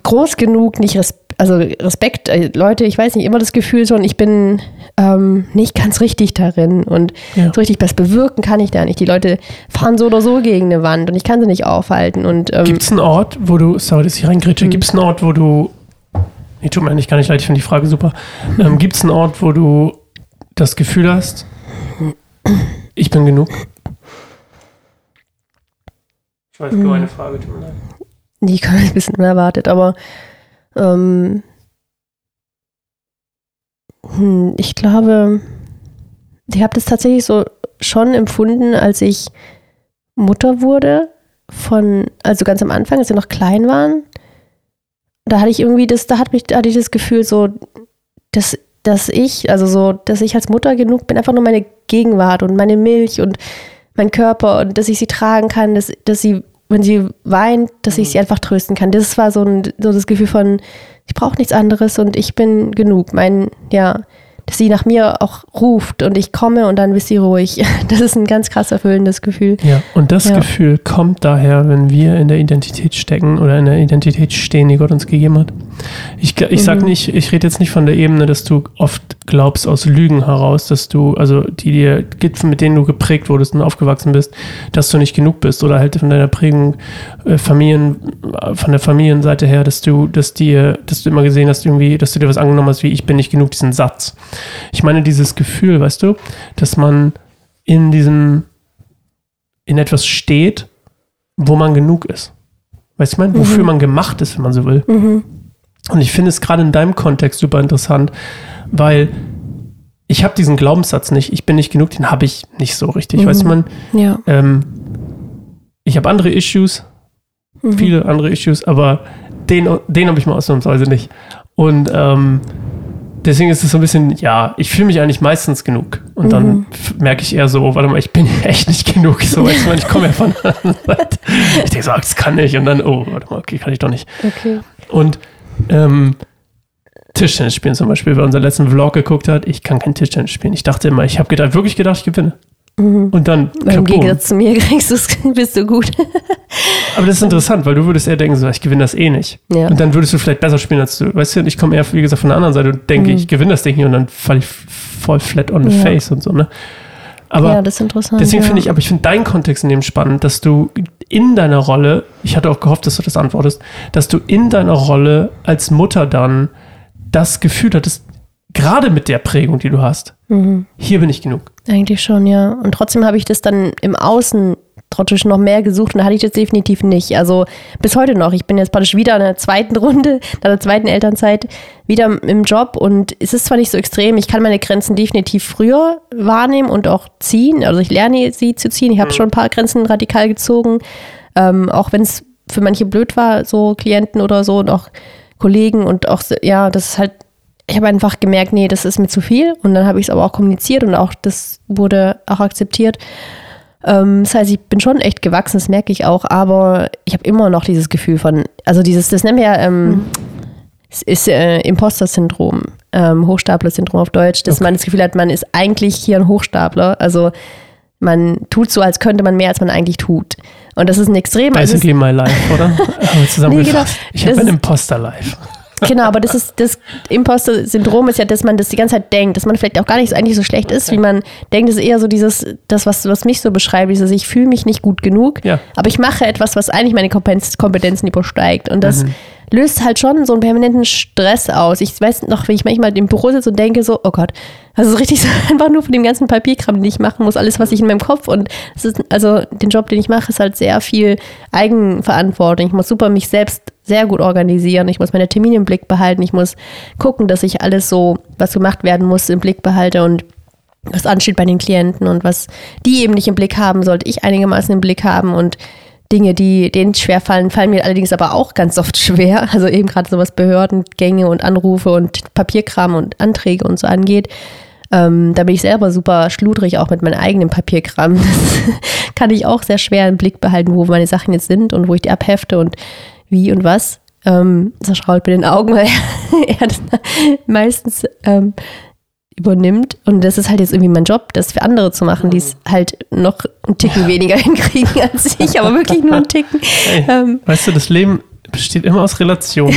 groß genug, nicht res also Respekt, äh, Leute, ich weiß nicht, immer das Gefühl schon, ich bin ähm, nicht ganz richtig darin und ja. so richtig was bewirken kann ich da nicht. Die Leute fahren so oder so gegen eine Wand und ich kann sie nicht aufhalten. Und, ähm, gibt es einen Ort, wo du, sorry, dass ich reingrätsche, mhm. gibt es einen Ort, wo du, nee, tut mir eigentlich gar nicht leid, ich finde die Frage super, ähm, gibt es einen Ort, wo du das Gefühl hast, ich bin genug? Ich weiß, mhm. eine Frage, tut mir leid. Die kam [laughs] ein bisschen unerwartet, aber ähm, hm, ich glaube, ich habe das tatsächlich so schon empfunden, als ich Mutter wurde, von, also ganz am Anfang, als wir noch klein waren. Da hatte ich irgendwie das, da hat mich, da hatte ich das Gefühl, so, dass, dass ich, also so, dass ich als Mutter genug bin, einfach nur meine Gegenwart und meine Milch und mein Körper und dass ich sie tragen kann, dass, dass sie wenn sie weint, dass ich sie mhm. einfach trösten kann. Das war so, ein, so das Gefühl von, ich brauche nichts anderes und ich bin genug. Mein, ja, dass sie nach mir auch ruft und ich komme und dann bist sie ruhig. [laughs] Das ist ein ganz krass erfüllendes Gefühl. Ja, und das ja. Gefühl kommt daher, wenn wir in der Identität stecken oder in der Identität stehen, die Gott uns gegeben hat. Ich, ich sag mhm. nicht, ich rede jetzt nicht von der Ebene, dass du oft glaubst aus Lügen heraus, dass du, also die dir gibt, mit denen du geprägt wurdest und aufgewachsen bist, dass du nicht genug bist oder halt von deiner Prägung äh, Familien, von der Familienseite her, dass du, dass dir, dass du immer gesehen hast, irgendwie, dass du dir was angenommen hast, wie ich bin nicht genug, diesen Satz. Ich meine, dieses Gefühl, weißt du, dass man in diesem, in etwas steht, wo man genug ist. Weißt du, ich meine, wofür mhm. man gemacht ist, wenn man so will. Mhm. Und ich finde es gerade in deinem Kontext super interessant, weil ich habe diesen Glaubenssatz nicht, ich bin nicht genug, den habe ich nicht so richtig. Mhm. Weißt du, man, ja. ähm, ich habe andere Issues, mhm. viele andere Issues, aber den, den habe ich mal ausnahmsweise nicht. Und ähm, deswegen ist es so ein bisschen, ja, ich fühle mich eigentlich meistens genug. Und mhm. dann merke ich eher so, warte mal, ich bin [laughs] echt nicht genug. So, weißt du, ich komme ja von der [laughs] anderen Seite. Ich denke so, das kann ich. Und dann, oh, warte mal, okay, kann ich doch nicht. Okay. Und ähm, Tischtennis spielen zum Beispiel, wer unseren letzten Vlog geguckt hat, ich kann kein Tischtennis spielen. Ich dachte immer, ich habe gedacht, wirklich gedacht, ich gewinne. Mhm. Und dann. Im Gegensatz zu mir [laughs] kriegst bist du gut. [laughs] Aber das ist interessant, weil du würdest eher denken, so, ich gewinne das eh nicht. Ja. Und dann würdest du vielleicht besser spielen als du. Weißt du, ich komme eher, wie gesagt, von der anderen Seite und denke, mhm. ich gewinne das Ding nicht und dann falle ich voll flat on the ja. face und so, ne? Aber ja, das ist interessant. Deswegen ja. finde ich, aber ich finde deinen Kontext in dem spannend, dass du in deiner Rolle, ich hatte auch gehofft, dass du das antwortest, dass du in deiner Rolle als Mutter dann das Gefühl hattest, gerade mit der Prägung, die du hast, mhm. hier bin ich genug. Eigentlich schon, ja. Und trotzdem habe ich das dann im Außen trotzdem noch mehr gesucht und da hatte ich das definitiv nicht. Also bis heute noch. Ich bin jetzt praktisch wieder in der zweiten [laughs] Runde, in der zweiten Elternzeit, wieder im Job und es ist zwar nicht so extrem, ich kann meine Grenzen definitiv früher wahrnehmen und auch ziehen. Also ich lerne sie zu ziehen. Ich habe mhm. schon ein paar Grenzen radikal gezogen, ähm, auch wenn es für manche blöd war, so Klienten oder so und auch Kollegen und auch, ja, das ist halt ich habe einfach gemerkt, nee, das ist mir zu viel. Und dann habe ich es aber auch kommuniziert und auch das wurde auch akzeptiert. Ähm, das heißt, ich bin schon echt gewachsen, das merke ich auch, aber ich habe immer noch dieses Gefühl von, also dieses, das nennen wir ja, ähm, mhm. es ist äh, Imposter-Syndrom, ähm, Hochstapler-Syndrom auf Deutsch, dass okay. man das Gefühl hat, man ist eigentlich hier ein Hochstapler. Also man tut so, als könnte man mehr, als man eigentlich tut. Und das ist ein extrem. also Basically my life, oder? [laughs] Haben wir zusammengefasst. genau. Ich habe ein Imposter-Life. Genau, aber das ist das Imposter-Syndrom ist ja, dass man das die ganze Zeit denkt, dass man vielleicht auch gar nicht so eigentlich so schlecht ist, wie man denkt. Das ist eher so dieses, das, was, was mich so beschreibt, dieses, ich fühle mich nicht gut genug, Ja. aber ich mache etwas, was eigentlich meine Kompetenz, Kompetenzen übersteigt. Und Mhm. das löst halt schon so einen permanenten Stress aus. Ich weiß noch, wenn ich manchmal im Büro sitze und denke so, oh Gott, also so richtig [laughs] so einfach nur von dem ganzen Papierkram, den ich machen muss, alles, was ich in meinem Kopf und es ist, also den Job, den ich mache, ist halt sehr viel Eigenverantwortung. Ich muss super mich selbst sehr gut organisieren. Ich muss meine Termine im Blick behalten. Ich muss gucken, dass ich alles so, was gemacht werden muss, im Blick behalte und was ansteht bei den Klienten und was die eben nicht im Blick haben, sollte ich einigermaßen im Blick haben und Dinge, die denen schwer fallen, fallen mir allerdings aber auch ganz oft [laughs] schwer. Also eben gerade so was Behördengänge und Anrufe und Papierkram und Anträge und so angeht. Ähm, da bin ich selber super schludrig, auch mit meinem eigenen Papierkram. [laughs] Das kann ich auch sehr schwer im Blick behalten, wo meine Sachen jetzt sind und wo ich die abhefte und wie und was. Ähm, das schraut mir den Augen, [laughs] weil er das meistens ähm, übernimmt. Und das ist halt jetzt irgendwie mein Job, das für andere zu machen, die es halt noch einen Ticken weniger [laughs] hinkriegen als ich, aber wirklich nur einen [laughs] Ticken. Hey, Ähm, weißt du, das Leben besteht immer aus Relationen.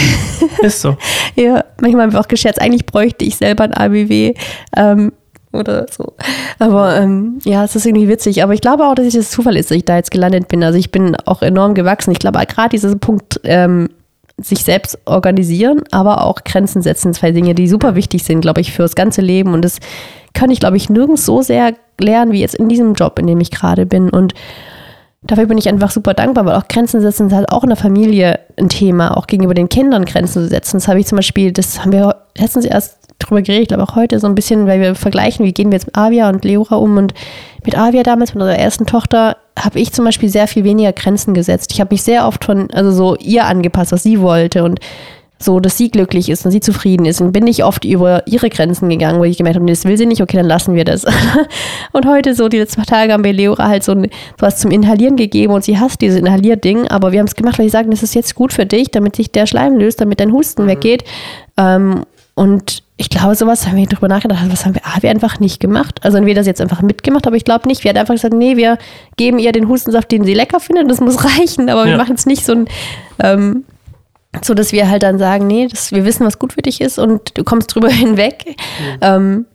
Ist so. Ja, manchmal haben wir auch gescherzt, eigentlich bräuchte ich selber ein ABW ähm, oder so. Aber ähm, ja, es ist irgendwie witzig. Aber ich glaube auch, dass es das Zufall ist, dass ich da jetzt gelandet bin. Also ich bin auch enorm gewachsen. Ich glaube gerade dieser Punkt, ähm, sich selbst organisieren, aber auch Grenzen setzen, zwei Dinge, die super wichtig sind, glaube ich, fürs ganze Leben. Und das kann ich, glaube ich, nirgends so sehr lernen, wie jetzt in diesem Job, in dem ich gerade bin. Und dafür bin ich einfach super dankbar, weil auch Grenzen setzen ist halt auch in der Familie ein Thema, auch gegenüber den Kindern Grenzen zu setzen. Das habe ich zum Beispiel, das haben wir letztens erst drüber geredet, ich glaube auch heute so ein bisschen, weil wir vergleichen, wie gehen wir jetzt mit Avia und Leora um und mit Avia damals, mit unserer ersten Tochter, habe ich zum Beispiel sehr viel weniger Grenzen gesetzt. Ich habe mich sehr oft von, also so ihr angepasst, was sie wollte und so, dass sie glücklich ist und sie zufrieden ist. Und bin ich oft über ihre Grenzen gegangen, wo ich gemerkt habe, nee, das will sie nicht, okay, dann lassen wir das. [laughs] und heute, so die letzten zwei Tage, haben wir Leora halt so ein, was zum Inhalieren gegeben und sie hasst dieses Inhalierding, aber wir haben es gemacht, weil sie sagen, das ist jetzt gut für dich, damit sich der Schleim löst, damit dein Husten weggeht. Ähm, und ich glaube, sowas haben wir drüber nachgedacht, was haben wir, ah, wir einfach nicht gemacht. Also entweder das jetzt einfach mitgemacht, aber ich glaube nicht. Wir haben einfach gesagt, nee, wir geben ihr den Hustensaft, den sie lecker findet, das muss [laughs] reichen, aber wir Ja. machen es nicht so ein, ähm, so dass wir halt dann sagen, nee, das, wir wissen, was gut für dich ist und du kommst drüber [laughs] hinweg. Ähm,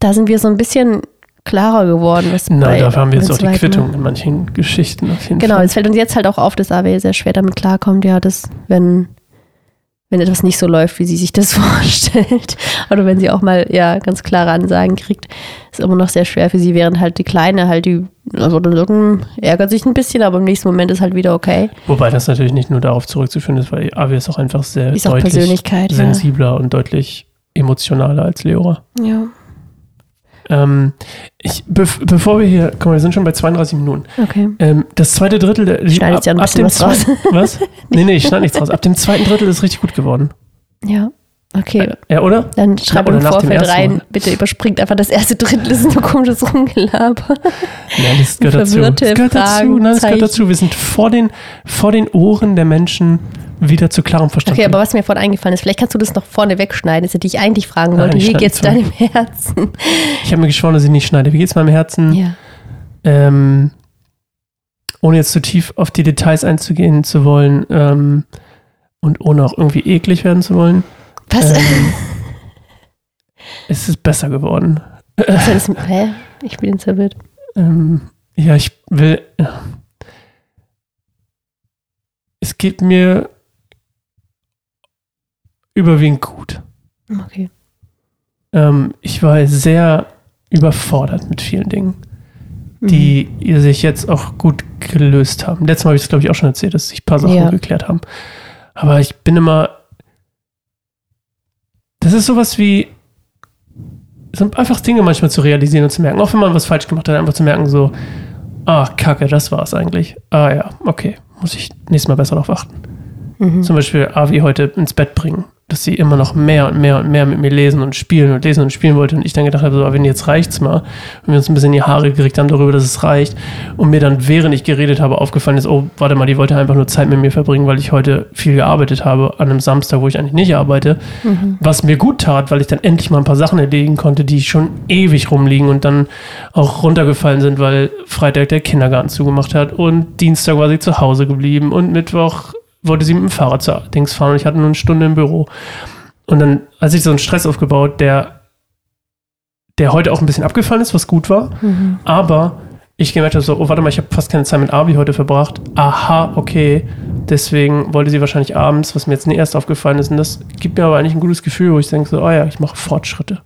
da sind wir so ein bisschen klarer geworden. Was Na, bei dafür haben wir jetzt auch die Quittung in manchen Geschichten auf jeden Genau, Fall. es fällt uns jetzt halt auch auf, dass AW sehr schwer damit klarkommt, ja, dass wenn, wenn etwas nicht so läuft, wie sie sich das [laughs] vorstellt, oder wenn sie auch mal ja ganz klare Ansagen kriegt, ist immer noch sehr schwer für sie, während halt die Kleine halt die, also dann ärgert sich ein bisschen, aber im nächsten Moment ist halt wieder okay. Wobei das natürlich nicht nur darauf zurückzuführen ist, weil Avi ist auch einfach sehr Ist deutlich Persönlichkeit, ja. sensibler und deutlich emotionaler als Leora. Ja. Ähm, ich, bev bevor wir hier, guck mal, wir sind schon bei 32 Minuten. Okay. Ähm, das zweite Drittel, der, Schneidest ja ein bisschen was raus. was? [laughs] Nee, nee, ich schneide nichts raus. Ab dem zweiten Drittel ist richtig gut geworden. Ja. Okay. Ja, oder? Dann schreibt oder im Vorfeld rein, Mal. bitte überspringt einfach das erste Drittel, das ist nur komisches Rumgelaber. Ja, das gehört dazu. Das gehört dazu. Nein, das gehört dazu. Wir sind vor den, vor den Ohren der Menschen wieder zu klarem Verstand. Okay, aber was mir vorhin eingefallen ist, vielleicht kannst du das noch vorne wegschneiden, das hätte ich eigentlich fragen wollte. Wie geht's deinem Herzen? ich habe mir geschworen, dass ich nicht schneide. Wie geht's meinem Herzen? Ja. Ähm, ohne jetzt zu tief auf die Details einzugehen zu wollen ähm, und ohne auch irgendwie eklig werden zu wollen, Was? ähm, [laughs] ist es besser geworden. Ist? Hä? Ich bin jetzt verwirrt. Ähm, ja, ich will. Es geht mir überwiegend gut. Okay. Ähm, ich war sehr überfordert mit vielen Dingen, Mhm. die sich jetzt auch gut gelöst haben. Letztes Mal habe ich es, glaube ich, auch schon erzählt, dass sich ein paar Sachen Ja. geklärt haben. Aber ich bin immer. Das ist sowas wie. Es sind einfach Dinge manchmal zu realisieren und zu merken. Auch wenn man was falsch gemacht hat, einfach zu merken, so, ah, kacke, das war es eigentlich. Ah ja, okay, muss ich nächstes Mal besser darauf achten. Mhm. Zum Beispiel Avi heute ins Bett bringen. Dass sie immer noch mehr und mehr und mehr mit mir lesen und spielen und lesen und spielen wollte. Und ich dann gedacht habe, so, wenn jetzt reicht's mal. Und wir uns ein bisschen in die Haare gekriegt haben darüber, dass es reicht. Und mir dann, während ich geredet habe, aufgefallen ist, oh, warte mal, die wollte einfach nur Zeit mit mir verbringen, weil ich heute viel gearbeitet habe an einem Samstag, wo ich eigentlich nicht arbeite. Was mir gut tat, weil ich dann endlich mal ein paar Sachen erledigen konnte, die schon ewig rumliegen und dann auch runtergefallen sind, weil Freitag der Kindergarten zugemacht hat und Dienstag war sie zu Hause geblieben und Mittwoch wollte sie mit dem Fahrrad zur Dings fahren und ich hatte nur eine Stunde im Büro. Und dann hat sich so ein Stress aufgebaut, der, der heute auch ein bisschen abgefallen ist, was gut war. Aber ich gemerkt habe so, oh, warte mal, ich habe fast keine Zeit mit Abi heute verbracht. Aha, okay. Deswegen wollte sie wahrscheinlich abends, was mir jetzt nicht erst aufgefallen ist. Und das gibt mir aber eigentlich ein gutes Gefühl, wo ich denke so, oh ja, ich mache Fortschritte.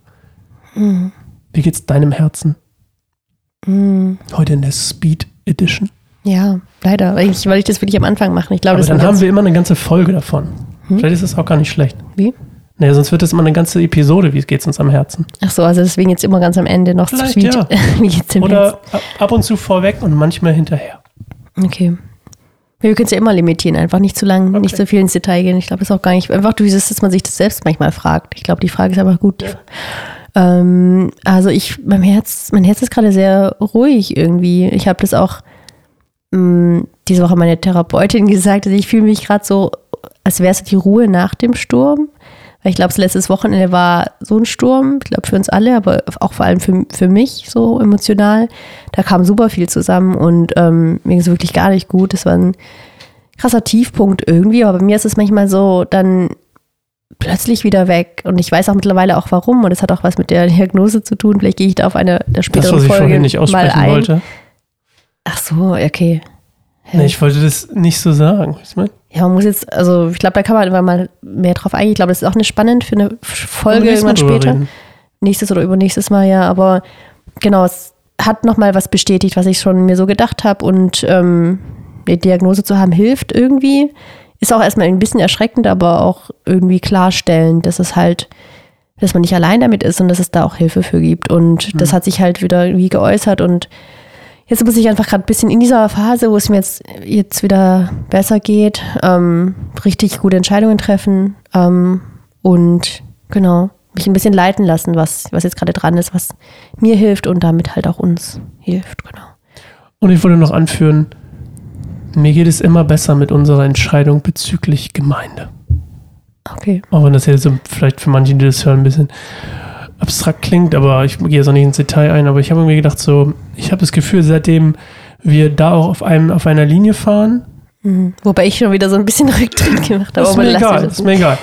Wie geht's deinem Herzen? Heute in der Speed Edition. Ja, leider. Eigentlich wollte ich das wirklich am Anfang machen. Ich glaube, Aber dann haben wir immer eine ganze Folge davon. Vielleicht ist das auch gar nicht schlecht. Wie? Naja, sonst wird das immer eine ganze Episode, wie geht's uns am Herzen. Ach so, also deswegen jetzt immer ganz am Ende noch Vielleicht, sweet. ja. [laughs] Wie geht's dem Oder ab- ab und zu vorweg und manchmal hinterher. Okay. Wir können es ja immer limitieren, einfach nicht zu lang, nicht Okay. so viel ins Detail gehen. Ich glaube, das ist auch gar nicht, einfach dieses, dass man sich das selbst manchmal fragt. Ich glaube, die Frage ist einfach gut. Ähm, also ich, mein Herz, mein Herz ist gerade sehr ruhig irgendwie. Ich habe das auch mh, diese Woche meine Therapeutin [laughs] gesagt, also ich fühle mich gerade so, als wäre es die Ruhe nach dem Sturm. Weil ich glaube, das letztes Wochenende war so ein Sturm, ich glaube für uns alle, aber auch vor allem für, für mich so emotional. Da kam super viel zusammen und ähm, mir ging es wirklich gar nicht gut. Das war ein krasser Tiefpunkt irgendwie, aber bei mir ist es manchmal so dann plötzlich wieder weg und ich weiß auch mittlerweile auch warum und das hat auch was mit der [laughs] Diagnose zu tun. Vielleicht gehe ich da auf eine der Das, späteren was ich Folge vorhin nicht mal aussprechen ein. wollte. Ach so, okay. Ja. Nee, ich wollte das nicht so sagen. Du, mein? Ja, man muss jetzt, also ich glaube, da kann man immer mal mehr drauf eingehen. Ich glaube, das ist auch eine spannend für eine Folge irgendwann später. reden? Nächstes oder übernächstes Mal, ja. Aber genau, es hat nochmal was bestätigt, was ich schon mir so gedacht habe. Und ähm, die Diagnose zu haben, hilft irgendwie. Ist auch erstmal ein bisschen erschreckend, aber auch irgendwie klarstellend, dass es halt, dass man nicht allein damit ist und dass es da auch Hilfe für gibt. Und das hat sich halt wieder irgendwie geäußert und Jetzt muss ich einfach gerade ein bisschen in dieser Phase, wo es mir jetzt, jetzt wieder besser geht, ähm, richtig gute Entscheidungen treffen ähm, und genau, mich ein bisschen leiten lassen, was, was jetzt gerade dran ist, was mir hilft und damit halt auch uns hilft, genau. Und ich wollte noch anführen, mir geht es immer besser mit unserer Entscheidung bezüglich Gemeinde. Okay. Auch wenn das jetzt so vielleicht für manche, die das hören, ein bisschen abstrakt klingt, aber ich gehe jetzt auch nicht ins Detail ein, aber ich habe irgendwie gedacht, so, ich habe das Gefühl, seitdem wir da auch auf, einem, auf einer Linie fahren, Mhm. Wobei ich schon wieder so ein bisschen [laughs] Rücktritt gemacht habe. ist mir egal, ist mir egal.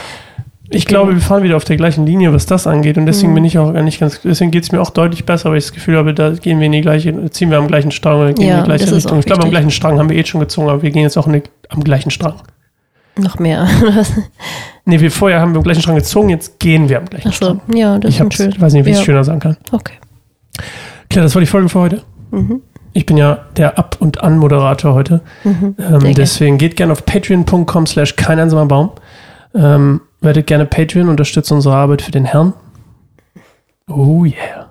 Ich glaube, wir fahren wieder auf der gleichen Linie, was das angeht. Und deswegen bin ich auch gar nicht ganz, deswegen geht es mir auch deutlich besser, weil ich das Gefühl habe, da gehen wir in die gleiche, ziehen wir am gleichen Strang oder gehen Ja, in die gleiche Richtung. Ich glaube, am gleichen Strang haben wir eh schon gezogen, aber wir gehen jetzt auch die, am gleichen Strang. Noch mehr. [laughs] Nee, wir vorher haben wir am gleichen Strang gezogen, jetzt gehen wir am gleichen Achso, Strang. ja, das Ich, ist schön. ich weiß nicht, wie ich es ja. schöner sagen kann. Okay. Klar, das war die Folge für heute. Mhm. Ich bin ja der Ab- und An-Moderator heute. Ähm, gerne. deswegen geht gerne auf patreon.com slash kein einsamer Baum. Ähm, werdet gerne Patreon, unterstützt unsere Arbeit für den Herrn. Oh yeah.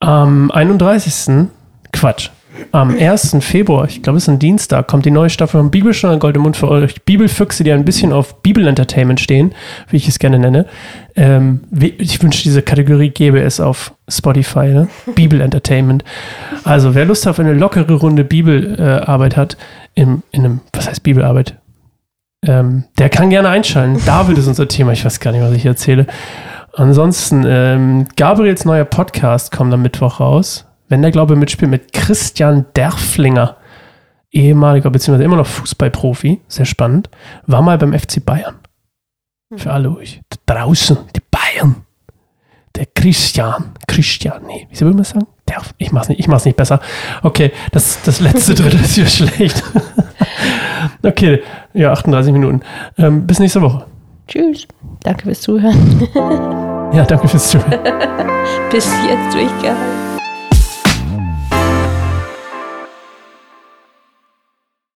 Am 31. Quatsch. Am 1. Februar, ich glaube, es ist ein Dienstag, kommt die neue Staffel von Bibelstunde Gold im Mund für euch. Bibelfüchse, die ein bisschen auf Bibel-Entertainment stehen, wie ich es gerne nenne. Ähm, ich wünsche, diese Kategorie gäbe es auf Spotify, ne? Bibel-Entertainment. Also, wer Lust auf eine lockere Runde Bibelarbeit äh, hat, im, in einem, was heißt Bibelarbeit? Ähm, der kann gerne einschalten. David ist unser Thema. Ich weiß gar nicht, was ich erzähle. Ansonsten, ähm, Gabriels neuer Podcast kommt am Mittwoch raus. Wenn der Glaube mitspielt, mit Christian Derflinger, ehemaliger bzw. immer noch Fußballprofi, sehr spannend, war mal beim FC Bayern. Für alle euch da draußen, die Bayern. Der Christian, Christian, nee, wie soll man das sagen? Derf, ich mach's nicht, ich mach's nicht besser. Okay, das, das letzte [laughs] Drittel ist hier schlecht. [laughs] okay, ja, 38 Minuten. Ähm, bis nächste Woche. Tschüss. Danke fürs Zuhören. [laughs] Ja, danke fürs Zuhören. Bis jetzt durchgehalten.